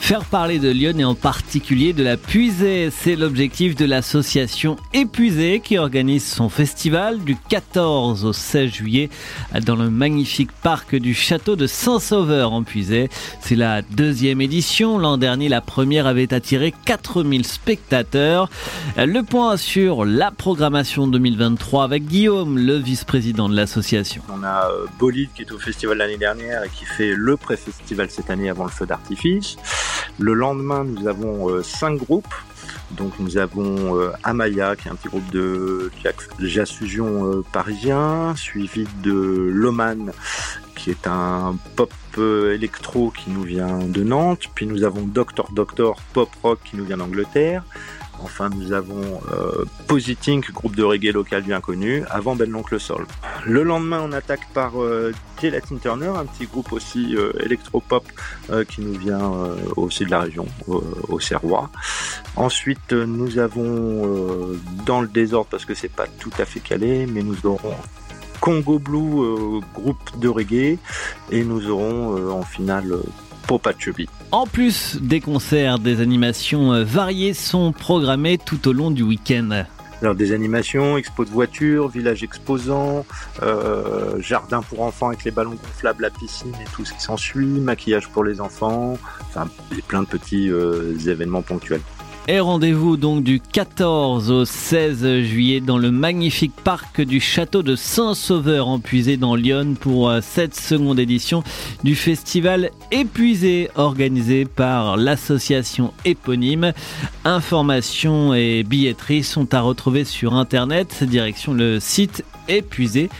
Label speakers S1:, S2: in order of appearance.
S1: Faire parler de Lyon et en particulier de la puisée, c'est l'objectif de l'association Épuisée qui organise son festival du 14 au 16 juillet dans le magnifique parc du château de Saint-Sauveur en Puisée. C'est la deuxième édition. L'an dernier, la première avait attiré 4000 spectateurs. Le point sur la programmation 2023 avec Guillaume, le vice-président de l'association.
S2: On a euh, Bolide qui est au festival l'année dernière et qui fait le pré-festival cette année avant le feu d'artifice. Le lendemain, nous avons euh, cinq groupes. Donc nous avons euh, Amaya, qui est un petit groupe de jazz fusion euh, parisien, suivi de Loman, qui est un pop électro qui nous vient de Nantes. Puis nous avons Doctor Doctor, pop rock qui nous vient d'Angleterre. Enfin, nous avons euh, Positink, groupe de reggae local bien connu, avant Belle Oncle Sol. Le lendemain, on attaque par euh, Gelatin Turner, un petit groupe aussi euh, électropop euh, qui nous vient aussi de la région, au Serrois. Ensuite, nous avons dans le désordre, parce que c'est pas tout à fait calé, mais nous aurons Congo Blue, groupe de reggae, et nous aurons en finale
S1: en plus des concerts, des animations euh, variées sont programmées tout au long du week-end.
S2: Alors des animations, expo de voitures, village exposant, euh, jardin pour enfants avec les ballons gonflables, la piscine et tout ce qui s'ensuit, maquillage pour les enfants, enfin plein de petits euh, événements ponctuels.
S1: Et rendez-vous donc du 14 au 16 juillet dans le magnifique parc du château de Saint-Sauveur empuisé dans Lyon pour euh, cette seconde édition du festival Épuisé organisé par l'association éponyme. Informations et billetteries sont à retrouver sur internet, direction le site épuisé.fr.